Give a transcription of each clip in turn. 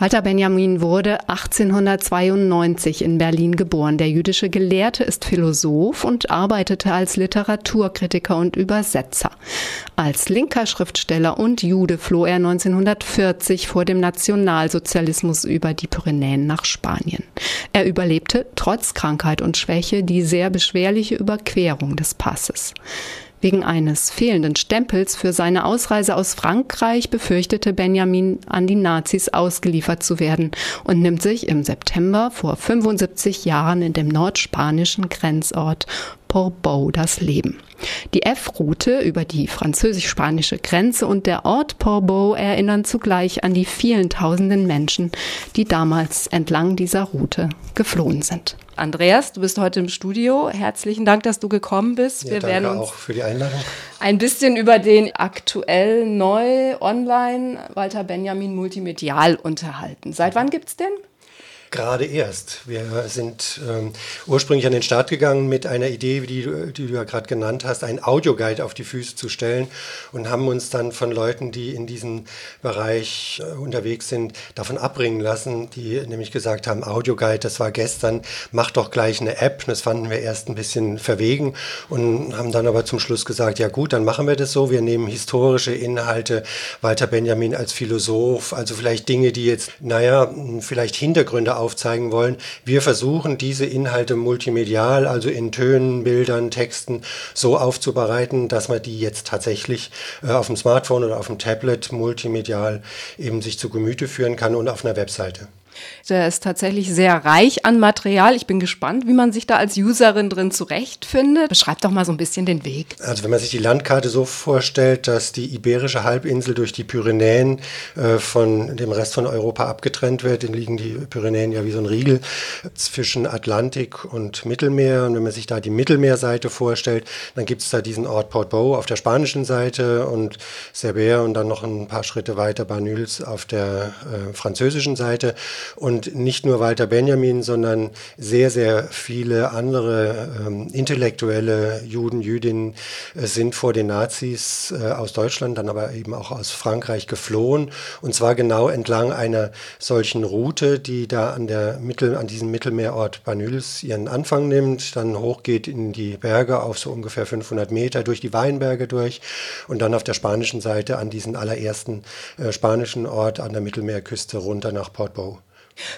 Walter Benjamin wurde 1892 in Berlin geboren. Der jüdische Gelehrte ist Philosoph und arbeitete als Literaturkritiker und Übersetzer. Als linker Schriftsteller und Jude floh er 1940 vor dem Nationalsozialismus über die Pyrenäen nach Spanien. Er überlebte trotz Krankheit und Schwäche die sehr beschwerliche Überquerung des Passes. Wegen eines fehlenden Stempels für seine Ausreise aus Frankreich befürchtete Benjamin, an die Nazis ausgeliefert zu werden und nimmt sich im September vor 75 Jahren in dem nordspanischen Grenzort Portbou das Leben. Die F-Route über die französisch-spanische Grenze und der Ort Portbou erinnern zugleich an die vielen tausenden Menschen, die damals entlang dieser Route geflohen sind. Andreas, du bist heute im Studio. Herzlichen Dank, dass du gekommen bist. Ja, Wir werden uns auch für die Einladung. ein bisschen über den aktuell neu online Walter Benjamin Multimedial unterhalten. Seit wann gibt's den? Gerade erst. Wir sind ähm, ursprünglich an den Start gegangen mit einer Idee, die, die du ja gerade genannt hast, einen Audioguide auf die Füße zu stellen und haben uns dann von Leuten, die in diesem Bereich äh, unterwegs sind, davon abbringen lassen, die nämlich gesagt haben, Audioguide, das war gestern, mach doch gleich eine App. Das fanden wir erst ein bisschen verwegen und haben dann aber zum Schluss gesagt, ja gut, dann machen wir das so. Wir nehmen historische Inhalte, Walter Benjamin als Philosoph, also vielleicht Dinge, die jetzt, naja, vielleicht Hintergründe aufzeigen wollen. Wir versuchen diese Inhalte multimedial, also in Tönen, Bildern, Texten, so aufzubereiten, dass man die jetzt tatsächlich äh, auf dem Smartphone oder auf dem Tablet multimedial eben sich zu Gemüte führen kann und auf einer Webseite. Der ist tatsächlich sehr reich an Material. Ich bin gespannt, wie man sich da als Userin drin zurechtfindet. Beschreib doch mal so ein bisschen den Weg. Also wenn man sich die Landkarte so vorstellt, dass die iberische Halbinsel durch die Pyrenäen äh, von dem Rest von Europa abgetrennt wird, dann liegen die Pyrenäen ja wie so ein Riegel zwischen Atlantik und Mittelmeer. Und wenn man sich da die Mittelmeerseite vorstellt, dann gibt es da diesen Ort Port Bow auf der spanischen Seite und Cerber und dann noch ein paar Schritte weiter Banyuls auf der äh, französischen Seite. Und nicht nur Walter Benjamin, sondern sehr, sehr viele andere ähm, intellektuelle Juden, Jüdinnen äh, sind vor den Nazis äh, aus Deutschland, dann aber eben auch aus Frankreich geflohen. Und zwar genau entlang einer solchen Route, die da an, der Mittel, an diesem Mittelmeerort Banyuls ihren Anfang nimmt, dann hochgeht in die Berge auf so ungefähr 500 Meter, durch die Weinberge durch und dann auf der spanischen Seite an diesen allerersten äh, spanischen Ort an der Mittelmeerküste runter nach Portbou.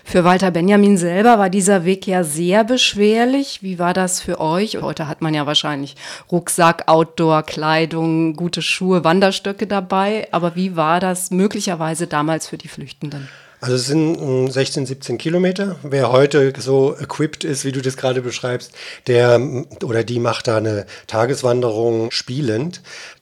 Für Walter Benjamin selber war dieser Weg ja sehr beschwerlich. Wie war das für euch? Heute hat man ja wahrscheinlich Rucksack, Outdoor, Kleidung, gute Schuhe, Wanderstöcke dabei. Aber wie war das möglicherweise damals für die Flüchtenden? Also es sind 16, 17 Kilometer. Wer heute so equipped ist, wie du das gerade beschreibst, der oder die macht da eine Tageswanderung spielend.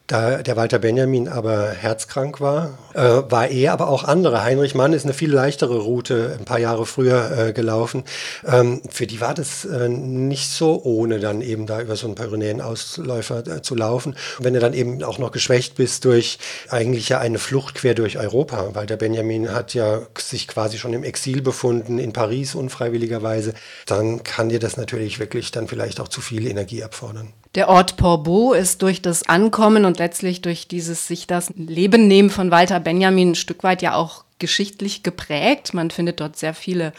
Da der Walter Benjamin aber herzkrank war, äh, war er, aber auch andere. Heinrich Mann ist eine viel leichtere Route ein paar Jahre früher äh, gelaufen. Ähm, für die war das äh, nicht so ohne, dann eben da über so einen Pyrenäen-Ausläufer äh, zu laufen. Und wenn du dann eben auch noch geschwächt bist durch eigentlich ja eine Flucht quer durch Europa. Walter Benjamin hat ja sich quasi schon im Exil befunden, in Paris unfreiwilligerweise, dann kann dir das natürlich wirklich dann vielleicht auch zu viel Energie abfordern. Der Ort Portbou ist durch das Ankommen und letztlich durch dieses sich das Leben nehmen von Walter Benjamin ein Stück weit ja auch geschichtlich geprägt. Man findet dort sehr viele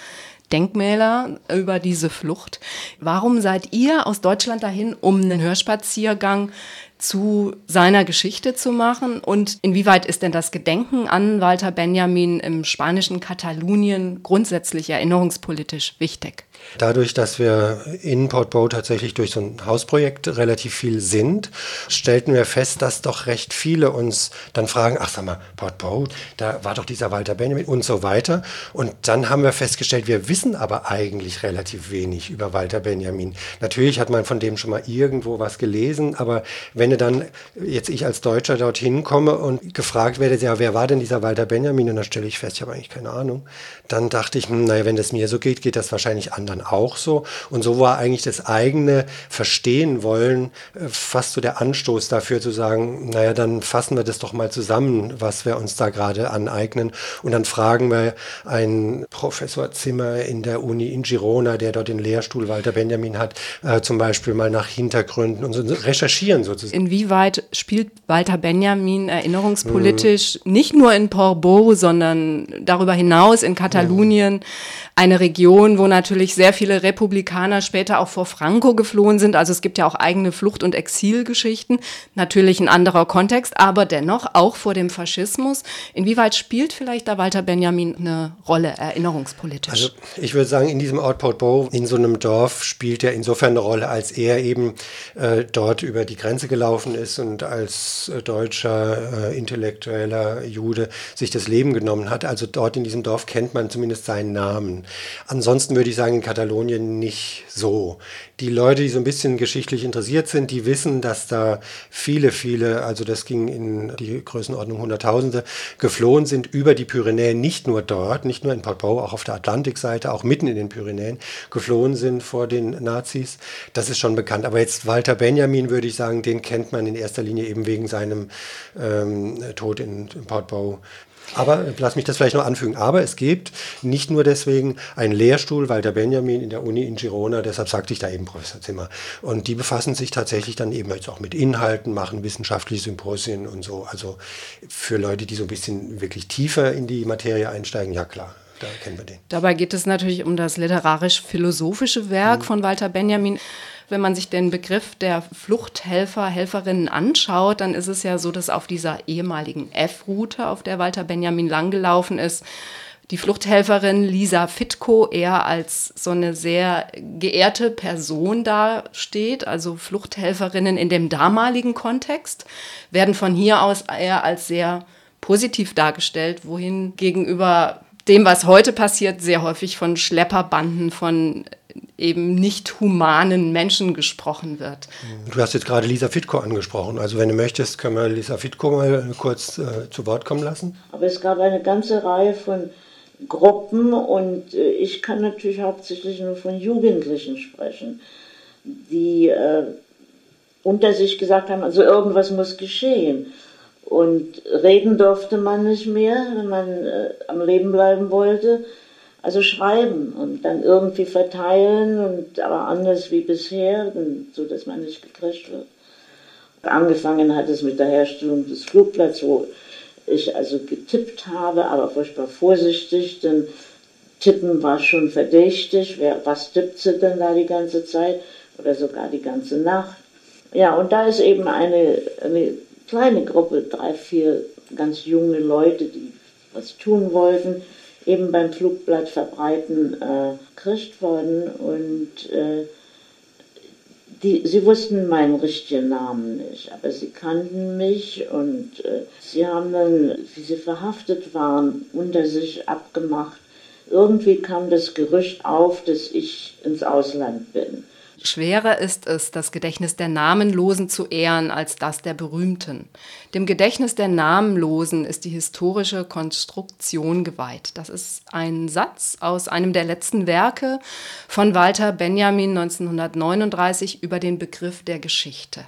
Denkmäler über diese Flucht. Warum seid ihr aus Deutschland dahin, um einen Hörspaziergang zu seiner Geschichte zu machen? Und inwieweit ist denn das Gedenken an Walter Benjamin im spanischen Katalonien grundsätzlich erinnerungspolitisch wichtig? Dadurch, dass wir in Portbou tatsächlich durch so ein Hausprojekt relativ viel sind, stellten wir fest, dass doch recht viele uns dann fragen, ach sag mal, Portbou, da war doch dieser Walter Benjamin und so weiter. Und dann haben wir festgestellt, wir wissen aber eigentlich relativ wenig über Walter Benjamin. Natürlich hat man von dem schon mal irgendwo was gelesen, aber wenn du dann jetzt ich als Deutscher dorthin komme und gefragt werde, ja, wer war denn dieser Walter Benjamin? Und dann stelle ich fest, ich habe eigentlich keine Ahnung. Dann dachte ich, hm, naja, wenn das mir so geht, geht das wahrscheinlich anderen auch so. Und so war eigentlich das eigene Verstehen wollen äh, fast so der Anstoß dafür zu sagen, naja, dann fassen wir das doch mal zusammen, was wir uns da gerade aneignen. Und dann fragen wir einen Professor Zimmer in der Uni in Girona, der dort den Lehrstuhl Walter Benjamin hat, äh, zum Beispiel mal nach Hintergründen und so recherchieren sozusagen. Inwieweit spielt Walter Benjamin erinnerungspolitisch mhm. nicht nur in Portbou, sondern darüber hinaus in Katalonien mhm. eine Region, wo natürlich sehr viele Republikaner später auch vor Franco geflohen sind. Also es gibt ja auch eigene Flucht- und Exilgeschichten. Natürlich ein anderer Kontext, aber dennoch auch vor dem Faschismus. Inwieweit spielt vielleicht da Walter Benjamin eine Rolle erinnerungspolitisch? Also ich würde sagen, in diesem Ort Portbou, in so einem Dorf, spielt er insofern eine Rolle, als er eben äh, dort über die Grenze gelaufen ist und als äh, deutscher äh, intellektueller Jude sich das Leben genommen hat. Also dort in diesem Dorf kennt man zumindest seinen Namen. Ansonsten würde ich sagen, in Katalonien nicht so. Die Leute, die so ein bisschen geschichtlich interessiert sind, die wissen, dass da viele, viele, also das ging in die Größenordnung Hunderttausende, geflohen sind über die Pyrenäen, nicht nur dort, nicht nur in Portbou, auch auf der Atlantikseite, auch mitten in den Pyrenäen, geflohen sind vor den Nazis. Das ist schon bekannt. Aber jetzt Walter Benjamin, würde ich sagen, den kennt man in erster Linie eben wegen seinem ähm, Tod in, in Portbou. Aber lass mich das vielleicht noch anfügen. Aber es gibt nicht nur deswegen einen Lehrstuhl Walter Benjamin in der Uni in Girona, deshalb sagte ich da eben Professor Zimmer. Und die befassen sich tatsächlich dann eben jetzt auch mit Inhalten, machen wissenschaftliche Symposien und so. Also für Leute, die so ein bisschen wirklich tiefer in die Materie einsteigen, ja klar. Da kennen wir den. Dabei geht es natürlich um das literarisch-philosophische Werk mhm. von Walter Benjamin. Wenn man sich den Begriff der Fluchthelfer, Helferinnen anschaut, dann ist es ja so, dass auf dieser ehemaligen F-Route, auf der Walter Benjamin langgelaufen ist, die Fluchthelferin Lisa Fitko eher als so eine sehr geehrte Person dasteht. Also Fluchthelferinnen in dem damaligen Kontext werden von hier aus eher als sehr positiv dargestellt, wohin gegenüber dem, was heute passiert, sehr häufig von Schlepperbanden, von eben nicht humanen Menschen gesprochen wird. Du hast jetzt gerade Lisa Fitko angesprochen. Also wenn du möchtest, können wir Lisa Fitko mal kurz äh, zu Wort kommen lassen. Aber es gab eine ganze Reihe von Gruppen und äh, ich kann natürlich hauptsächlich nur von Jugendlichen sprechen, die äh, unter sich gesagt haben, also irgendwas muss geschehen. Und reden durfte man nicht mehr, wenn man äh, am Leben bleiben wollte. Also schreiben und dann irgendwie verteilen und aber anders wie bisher, so dass man nicht gekriegt wird. Angefangen hat es mit der Herstellung des Flugplatzes, wo ich also getippt habe, aber furchtbar vorsichtig, denn Tippen war schon verdächtig. Wer, was tippt sie denn da die ganze Zeit oder sogar die ganze Nacht? Ja, und da ist eben eine, eine kleine Gruppe, drei, vier ganz junge Leute, die was tun wollten, eben beim Flugblatt verbreiten äh, gekriegt worden und äh, die, sie wussten meinen richtigen Namen nicht, aber sie kannten mich und äh, sie haben dann, wie sie verhaftet waren, unter sich abgemacht. Irgendwie kam das Gerücht auf, dass ich ins Ausland bin. Schwerer ist es, das Gedächtnis der Namenlosen zu ehren als das der Berühmten. Dem Gedächtnis der Namenlosen ist die historische Konstruktion geweiht. Das ist ein Satz aus einem der letzten Werke von Walter Benjamin 1939 über den Begriff der Geschichte.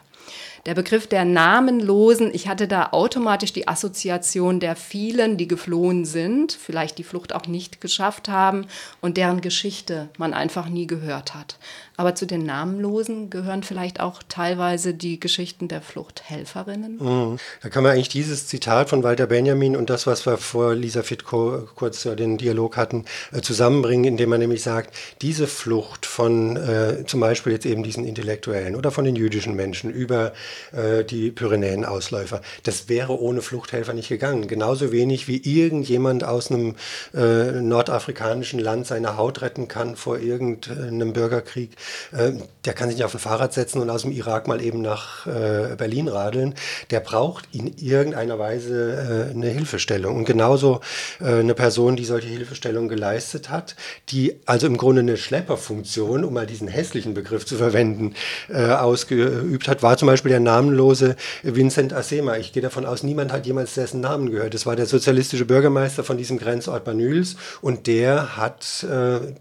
Der Begriff der Namenlosen, ich hatte da automatisch die Assoziation der vielen, die geflohen sind, vielleicht die Flucht auch nicht geschafft haben und deren Geschichte man einfach nie gehört hat. Aber zu den Namenlosen gehören vielleicht auch teilweise die Geschichten der Fluchthelferinnen. Mhm. Da kann man eigentlich dieses Zitat von Walter Benjamin und das, was wir vor Lisa Fitko kurz den Dialog hatten, äh, zusammenbringen, indem man nämlich sagt, diese Flucht von äh, zum Beispiel jetzt eben diesen Intellektuellen oder von den jüdischen Menschen über äh, die Pyrenäen-Ausläufer, das wäre ohne Fluchthelfer nicht gegangen. Genauso wenig wie irgendjemand aus einem äh, nordafrikanischen Land seine Haut retten kann vor irgendeinem Bürgerkrieg äh, der kann sich nicht auf ein Fahrrad setzen und aus dem Irak mal eben nach äh, Berlin radeln. Der braucht in irgendeiner Weise äh, eine Hilfestellung. Und genauso eine Person, die solche Hilfestellung geleistet hat, die also im Grunde eine Schlepperfunktion, um mal diesen hässlichen Begriff zu verwenden, ausgeübt hat, war zum Beispiel der namenlose Vincent Asema. Ich gehe davon aus, niemand hat jemals dessen Namen gehört. Das war der sozialistische Bürgermeister von diesem Grenzort Banyuls und der hat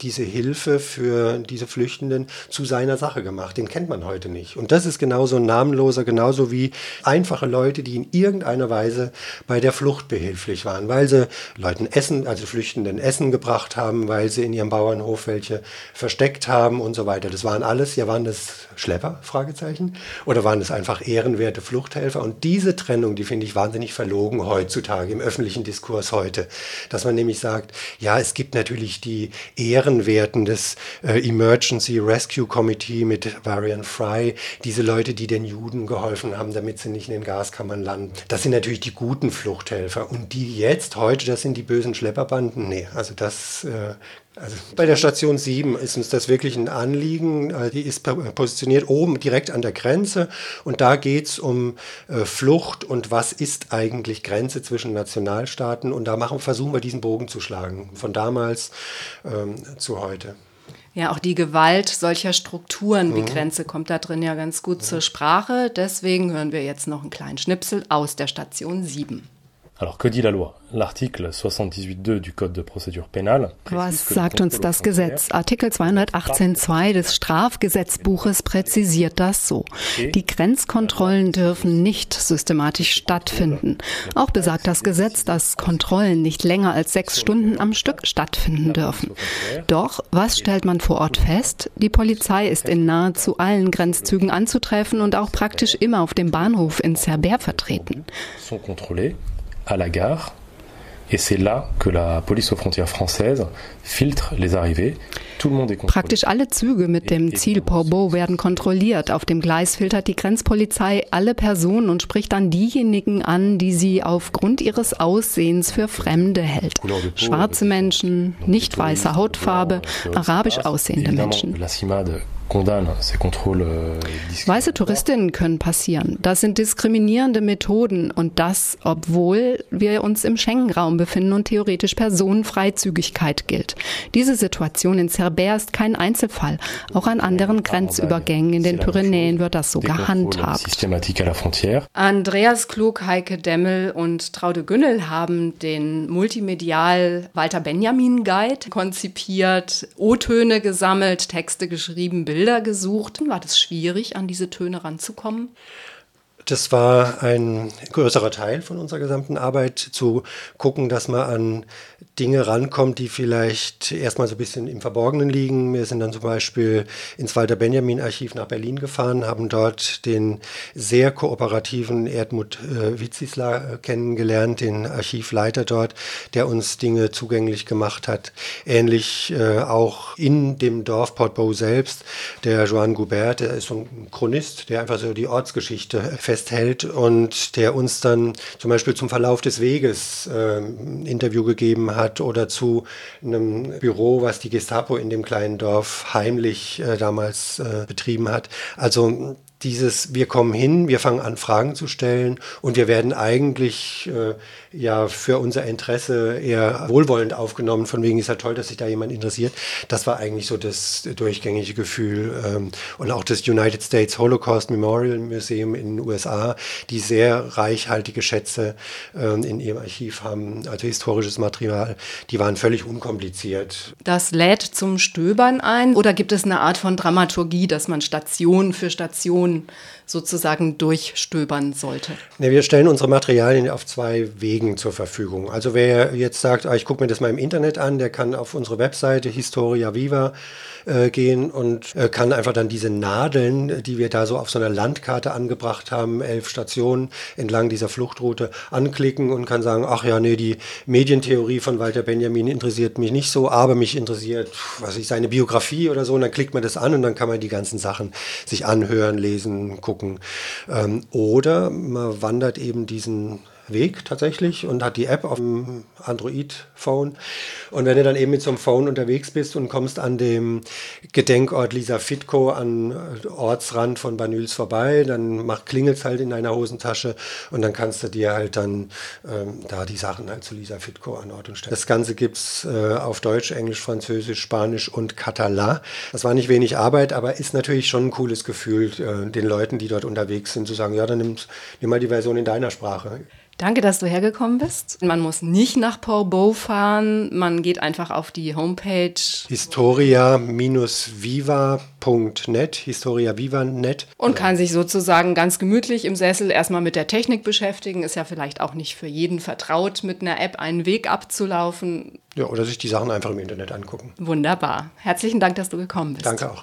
diese Hilfe für diese Flüchtenden zu seiner Sache gemacht. Den kennt man heute nicht. Und das ist genauso ein namenloser, genauso wie einfache Leute, die in irgendeiner Weise bei der Flucht behilflich waren, weil sie Leuten Essen, also Flüchtenden Essen gebracht haben, weil sie in ihrem Bauernhof welche versteckt haben und so weiter. Das waren alles, ja, waren das Schlepper? Fragezeichen. Oder waren es einfach ehrenwerte Fluchthelfer? Und diese Trennung, die finde ich wahnsinnig verlogen heutzutage im öffentlichen Diskurs heute. Dass man nämlich sagt, ja, es gibt natürlich die Ehrenwerten des äh, Emergency Rescue Committee mit Varian Fry, diese Leute, die den Juden geholfen haben, damit sie nicht in den Gaskammern landen. Das sind natürlich die guten Fluchthelfer. Und die jetzt, heute, das sind die bösen Schlepperbanden? Nee, also das äh, also bei der Station 7 ist uns das wirklich ein Anliegen. Äh, die ist positioniert oben direkt an der Grenze und da geht es um äh, Flucht und was ist eigentlich Grenze zwischen Nationalstaaten und da machen, versuchen wir diesen Bogen zu schlagen, von damals ähm, zu heute. Ja, auch die Gewalt solcher Strukturen wie mhm. Grenze kommt da drin ja ganz gut mhm. zur Sprache. Deswegen hören wir jetzt noch einen kleinen Schnipsel aus der Station 7. Alors, que dit la loi L'article 78.2 du Code de procédure pénale. Was sagt uns das Gesetz? Artikel 218.2 des Strafgesetzbuches präzisiert das so. Die Grenzkontrollen dürfen nicht systematisch stattfinden. Auch besagt das Gesetz, dass Kontrollen nicht länger als sechs Stunden am Stück stattfinden dürfen. Doch, was stellt man vor Ort fest? Die Polizei ist in nahezu allen Grenzzügen anzutreffen und auch praktisch immer auf dem Bahnhof in Cerber vertreten. À la gare. Et c'est là que la police aux frontières française filtre les arrivées. Praktisch alle Züge mit dem Ziel Portbou werden kontrolliert. Auf dem Gleis filtert die Grenzpolizei alle Personen und spricht dann diejenigen an, die sie aufgrund ihres Aussehens für Fremde hält. Schwarze Menschen, nicht weiße Hautfarbe, arabisch aussehende Menschen. Euh, Weiße Touristinnen können passieren. Das sind diskriminierende Methoden und das, obwohl wir uns im Schengen-Raum befinden und theoretisch Personenfreizügigkeit gilt. Diese Situation in Cerbère ist kein Einzelfall. Auch an anderen Grenzübergängen in den Pyrenäen wird das so gehandhabt. Andreas Klug, Heike Demmel und Traude Günnel haben den multimedial Walter Benjamin Guide konzipiert, O-Töne gesammelt, Texte geschrieben, Bilder Bilder gesucht. War das schwierig, an diese Töne ranzukommen? Das war ein größerer Teil von unserer gesamten Arbeit, zu gucken, dass man an Dinge rankommt, die vielleicht erstmal so ein bisschen im Verborgenen liegen. Wir sind dann zum Beispiel ins Walter Benjamin Archiv nach Berlin gefahren, haben dort den sehr kooperativen Erdmut äh, Witzisla äh, kennengelernt, den Archivleiter dort, der uns Dinge zugänglich gemacht hat. Ähnlich äh, auch in dem Dorf Portbou selbst, der Joan Goubert, der ist so ein Chronist, der einfach so die Ortsgeschichte festhält und der uns dann zum Beispiel zum Verlauf des Weges äh, Interview gegeben hat hat oder zu einem Büro, was die Gestapo in dem kleinen Dorf heimlich äh, damals äh, betrieben hat. Also dieses, wir kommen hin, wir fangen an, Fragen zu stellen und wir werden eigentlich äh, ja für unser Interesse eher wohlwollend aufgenommen, von wegen ist ja toll, dass sich da jemand interessiert. Das war eigentlich so das durchgängige Gefühl. Ähm, und auch das United States Holocaust Memorial Museum in den USA, die sehr reichhaltige Schätze ähm, in ihrem Archiv haben, also historisches Material, die waren völlig unkompliziert. Das lädt zum Stöbern ein oder gibt es eine Art von Dramaturgie, dass man Station für Station And. Sozusagen durchstöbern sollte? Ja, wir stellen unsere Materialien auf zwei Wegen zur Verfügung. Also wer jetzt sagt, ah, ich gucke mir das mal im Internet an, der kann auf unsere Webseite Historia Viva äh, gehen und äh, kann einfach dann diese Nadeln, die wir da so auf so einer Landkarte angebracht haben, elf Stationen entlang dieser Fluchtroute, anklicken und kann sagen, ach ja, nee, die Medientheorie von Walter Benjamin interessiert mich nicht so, aber mich interessiert, was ich, seine Biografie oder so, und dann klickt man das an und dann kann man die ganzen Sachen sich anhören, lesen, gucken. Ähm, oder man wandert eben diesen Weg tatsächlich und hat die App auf dem Android-Phone. Und wenn du dann eben mit so einem Phone unterwegs bist und kommst an dem Gedenkort Lisa Fitko an äh, Ortsrand von Banyuls vorbei, dann klingelt es halt in deiner Hosentasche und dann kannst du dir halt dann ähm, da die Sachen halt zu Lisa Fitko an Ort und Stelle. Das Ganze gibt es äh, auf Deutsch, Englisch, Französisch, Spanisch und Catalan. Das war nicht wenig Arbeit, aber ist natürlich schon ein cooles Gefühl, äh, den Leuten, die dort unterwegs sind, zu sagen, ja, dann nimm, nimm mal die Version in deiner Sprache. Danke, dass du hergekommen bist. Man muss nicht nach Portbou fahren, man geht einfach auf die Homepage historia-viva.net, Historia Viva.net. Und kann sich sozusagen ganz gemütlich im Sessel erstmal mit der Technik beschäftigen. Ist ja vielleicht auch nicht für jeden vertraut, mit einer App einen Weg abzulaufen. Ja, oder sich die Sachen einfach im Internet angucken. Wunderbar. Herzlichen Dank, dass du gekommen bist. Danke auch.